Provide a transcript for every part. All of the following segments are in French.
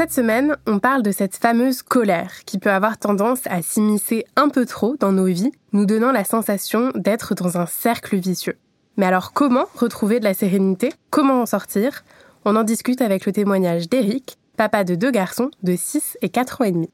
Cette semaine, on parle de cette fameuse colère qui peut avoir tendance à s'immiscer un peu trop dans nos vies, nous donnant la sensation d'être dans un cercle vicieux. Mais alors comment retrouver de la sérénité? Comment en sortir? On en discute avec le témoignage d'Eric, papa de deux garçons de 6 et 4 ans et demi.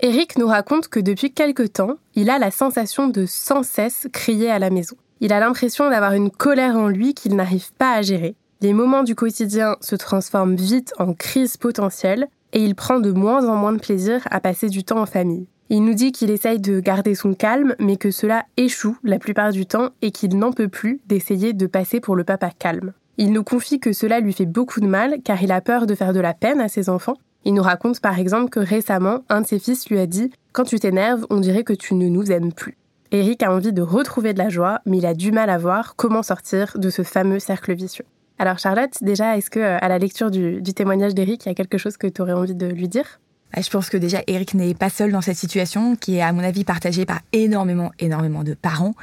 Eric nous raconte que depuis quelque temps, il a la sensation de sans cesse crier à la maison. Il a l'impression d'avoir une colère en lui qu'il n'arrive pas à gérer. Les moments du quotidien se transforment vite en crise potentielle et il prend de moins en moins de plaisir à passer du temps en famille. Il nous dit qu'il essaye de garder son calme, mais que cela échoue la plupart du temps et qu'il n'en peut plus d'essayer de passer pour le papa calme. Il nous confie que cela lui fait beaucoup de mal car il a peur de faire de la peine à ses enfants. Il nous raconte par exemple que récemment, un de ses fils lui a dit Quand tu t'énerves, on dirait que tu ne nous aimes plus. Eric a envie de retrouver de la joie, mais il a du mal à voir comment sortir de ce fameux cercle vicieux. Alors Charlotte, déjà, est-ce que euh, à la lecture du, témoignage d'Eric, il y a quelque chose que tu aurais envie de lui dire? Bah, je pense que déjà Eric n'est pas seul dans cette situation qui est à mon avis partagée par énormément énormément de parents.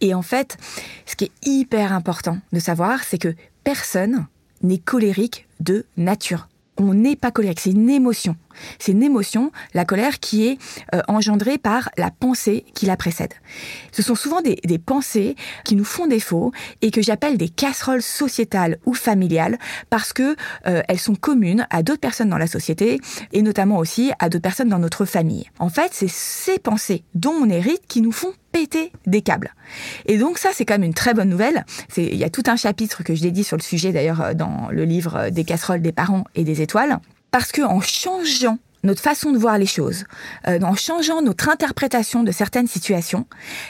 Et en fait ce qui est hyper important de savoir c'est que personne n'est colérique de nature on n'est pas colérique, c'est une émotion. C'est une émotion, la colère, qui est euh, engendrée par la pensée qui la précède. Ce sont souvent des, pensées qui nous font défaut et que j'appelle des casseroles sociétales ou familiales parce que euh, elles sont communes à d'autres personnes dans la société et notamment aussi à d'autres personnes dans notre famille. En fait, c'est ces pensées dont on hérite qui nous font péter des câbles. Et donc ça, c'est quand même une très bonne nouvelle. Il y a tout un chapitre que je dédie sur le sujet d'ailleurs euh, dans le livre des casseroles des parents et des étoiles. Parce que en changeant notre façon de voir les choses, euh, en changeant notre interprétation de certaines situations,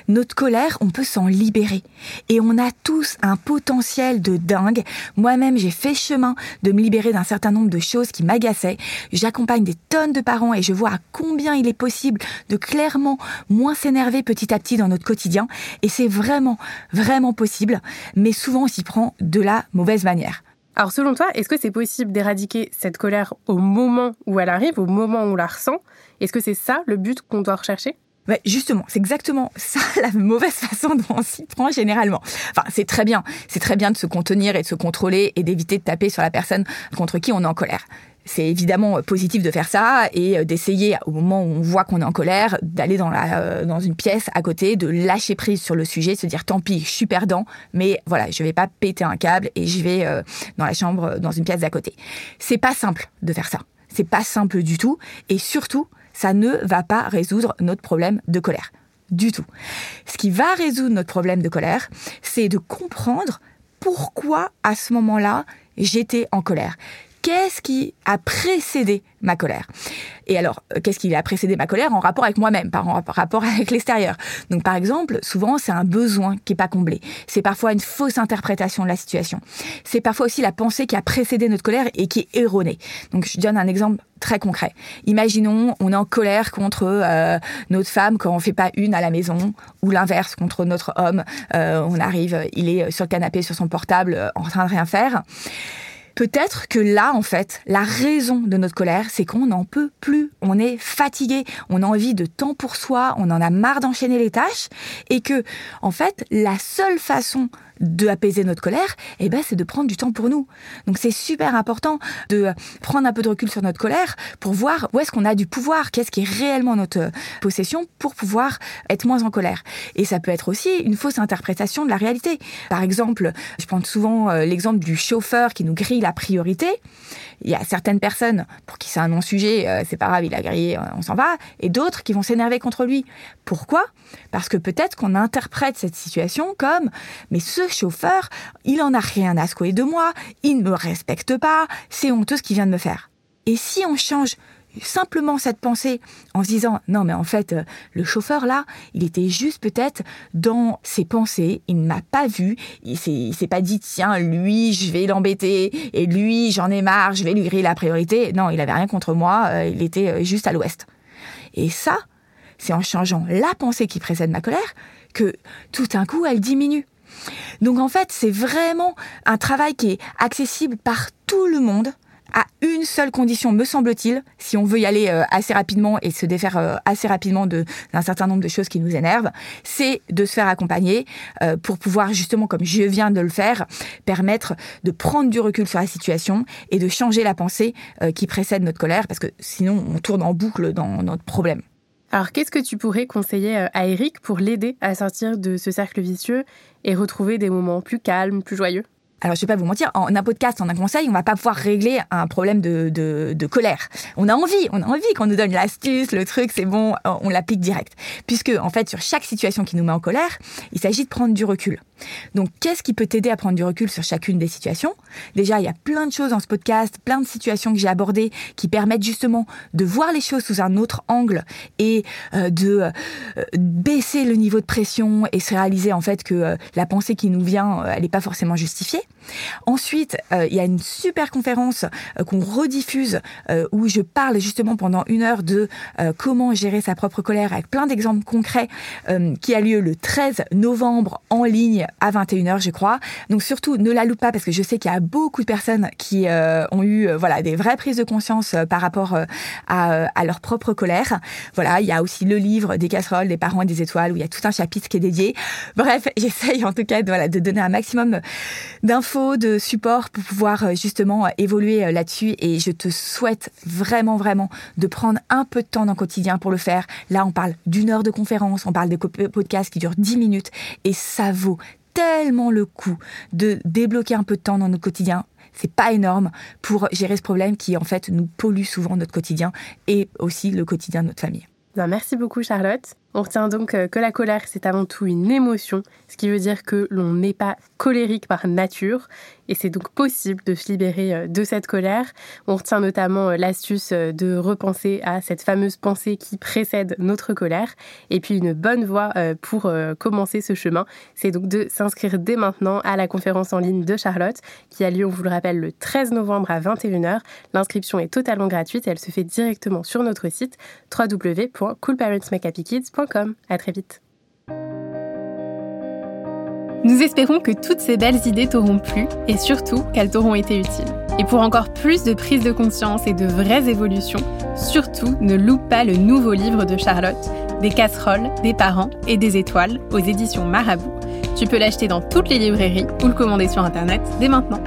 notre colère, on peut s'en libérer. Et on a tous un potentiel de dingue. Moi-même, j'ai fait chemin de me libérer d'un certain nombre de choses qui m'agaçaient. J'accompagne des tonnes de parents et je vois à combien il est possible de clairement moins s'énerver petit à petit dans notre quotidien. Et c'est vraiment, vraiment possible. Mais souvent, on s'y prend de la mauvaise manière. Alors selon toi, est-ce que c'est possible d'éradiquer cette colère au moment où elle arrive, au moment où on la ressent? Est-ce que c'est ça le but qu'on doit rechercher? Ouais, justement, c'est exactement ça la mauvaise façon dont on s'y prend généralement. Enfin, c'est très bien, c'est très bien de se contenir et de se contrôler et d'éviter de taper sur la personne contre qui on est en colère. C'est évidemment positif de faire ça et euh, d'essayer au moment où on voit qu'on est en colère d'aller dans la euh, dans une pièce à côté de lâcher prise sur le sujet se dire tant pis je suis perdant mais voilà je vais pas péter un câble et je vais euh, dans la chambre dans une pièce d'à côté. C'est pas simple de faire ça. C'est pas simple du tout et surtout ça ne va pas résoudre notre problème de colère. Du tout. Ce qui va résoudre notre problème de colère c'est de comprendre pourquoi à ce moment-là j'étais en colère qu'est-ce qui a précédé ma colère? Et alors, euh, qu'est-ce qui a précédé ma colère? En rapport avec moi-même, par rapport avec l'extérieur Donc, par exemple, souvent, c'est un besoin qui est pas comblé. C'est parfois une fausse interprétation de la situation. C'est parfois aussi la pensée qui a précédé notre colère et qui est erronée. Donc, je donne un exemple très concret. Imaginons, on est en colère contre euh, notre femme quand on fait pas une à la maison, ou l'inverse contre notre homme. Euh, on arrive, il est sur le canapé sur son portable, en train de rien faire. Peut-être que là, en fait, la raison de notre colère, c'est qu'on n'en peut plus. On est fatigué, on a envie de temps pour soi, on en a marre d'enchaîner les tâches, et que, en fait, la seule façon de apaiser notre colère, eh ben, c'est de prendre du temps pour nous. Donc c'est super important de prendre un peu de recul sur notre colère pour voir où est-ce qu'on a du pouvoir, qu'est-ce qui est réellement notre possession pour pouvoir être moins en colère. Et ça peut être aussi une fausse interprétation de la réalité. Par exemple, je prends souvent euh, l'exemple du chauffeur qui nous grille la priorité. Il y a certaines personnes pour qui c'est un non-sujet, euh, c'est pas grave, il a grillé, euh, on s'en va, et d'autres qui vont s'énerver contre lui. Pourquoi? Parce que peut-être qu'on interprète cette situation comme mais ce chauffeur, il en a rien à secouer de moi, il ne me respecte pas, c'est honteux ce qu'il vient de me faire. Et si on change simplement cette pensée en se disant non mais en fait euh, le chauffeur là il était juste peut-être dans ses pensées il ne m'a pas vu il s'est, s'est pas dit tiens lui je vais l'embêter et lui j'en ai marre je vais lui griller la priorité. Non il avait rien contre moi euh, il était euh, juste à l'ouest. Et ça c'est en changeant la pensée qui précède ma colère que tout un coup elle diminue donc en fait c'est vraiment un travail qui est accessible par tout le monde à une seule condition, me semble-t-il, si on veut y aller euh, assez rapidement et se défaire euh, assez rapidement d'un certain nombre de choses qui nous énervent, c'est de se faire accompagner euh, pour pouvoir justement, comme je viens de le faire, permettre de prendre du recul sur la situation et de changer la pensée qui précède notre colère, parce que sinon on tourne en boucle dans notre problème. Alors qu'est-ce que tu pourrais conseiller à Eric pour l'aider à sortir de ce cercle vicieux et retrouver des moments plus calmes, plus joyeux? Alors je vais pas vous mentir, en un podcast, en un conseil, on va pas pouvoir régler un problème de, de, de colère. On a envie, on a envie qu'on nous donne l'astuce, le truc, c'est bon, on l'applique direct. Puisque en fait, sur chaque situation qui nous met en colère, il s'agit de prendre du recul. Donc, qu'est-ce qui peut t'aider à prendre du recul sur chacune des situations? Déjà, il y a plein de choses dans ce podcast, plein de situations que j'ai abordées qui permettent justement de voir les choses sous un autre angle et euh, de euh, baisser le niveau de pression et se réaliser en fait que euh, la pensée qui nous vient, elle n'est pas forcément justifiée. Ensuite, il y a une super conférence qu'on rediffuse où je parle justement pendant une heure de comment gérer sa propre colère avec plein d'exemples concrets qui a lieu le 13 novembre en ligne à 21h, je crois. Donc surtout, ne la loupe pas parce que je sais qu'il y a beaucoup de personnes qui ont eu voilà des vraies prises de conscience par rapport à, leur propre colère. Voilà, il y a aussi le livre des casseroles, des parents et des étoiles où il y a tout un chapitre qui est dédié. Bref, j'essaye en tout cas de, voilà, de donner un maximum d'infos de support pour pouvoir euh, justement euh, évoluer euh, là-dessus et je te souhaite vraiment vraiment de prendre un peu de temps dans le quotidien pour le faire. Là, on parle d'une heure de conférence, on parle de podcasts qui durent 10 minutes et ça vaut tellement le coup de débloquer un peu de temps dans notre quotidien. C'est pas énorme pour gérer ce problème qui en fait nous pollue souvent notre quotidien et aussi le quotidien de notre famille. Ben, merci beaucoup Charlotte. On retient donc euh, que la colère, c'est avant tout une émotion, ce qui veut dire que l'on n'est pas colérique par nature, et c'est donc possible de se libérer euh, de cette colère. On retient notamment euh, l'astuce de repenser à cette fameuse pensée qui précède notre colère, et puis une bonne voie pour commencer ce chemin, c'est donc de s'inscrire dès maintenant à la conférence en ligne de Charlotte, qui a lieu, on vous le rappelle, le 13 novembre à 21h. L'inscription est totalement gratuite elle se fait directement sur notre site www.coolparentsmakehappykids.com. À très vite. Nous espérons que toutes ces belles idées t'auront plu et surtout qu'elles t'auront été utiles. Et pour encore plus de prise de conscience et de vraies évolutions, surtout ne loupe pas le nouveau livre de Charlotte, Des casseroles, des parents et des étoiles aux éditions Marabout. Tu peux l'acheter dans toutes les librairies ou le commander sur Internet dès maintenant.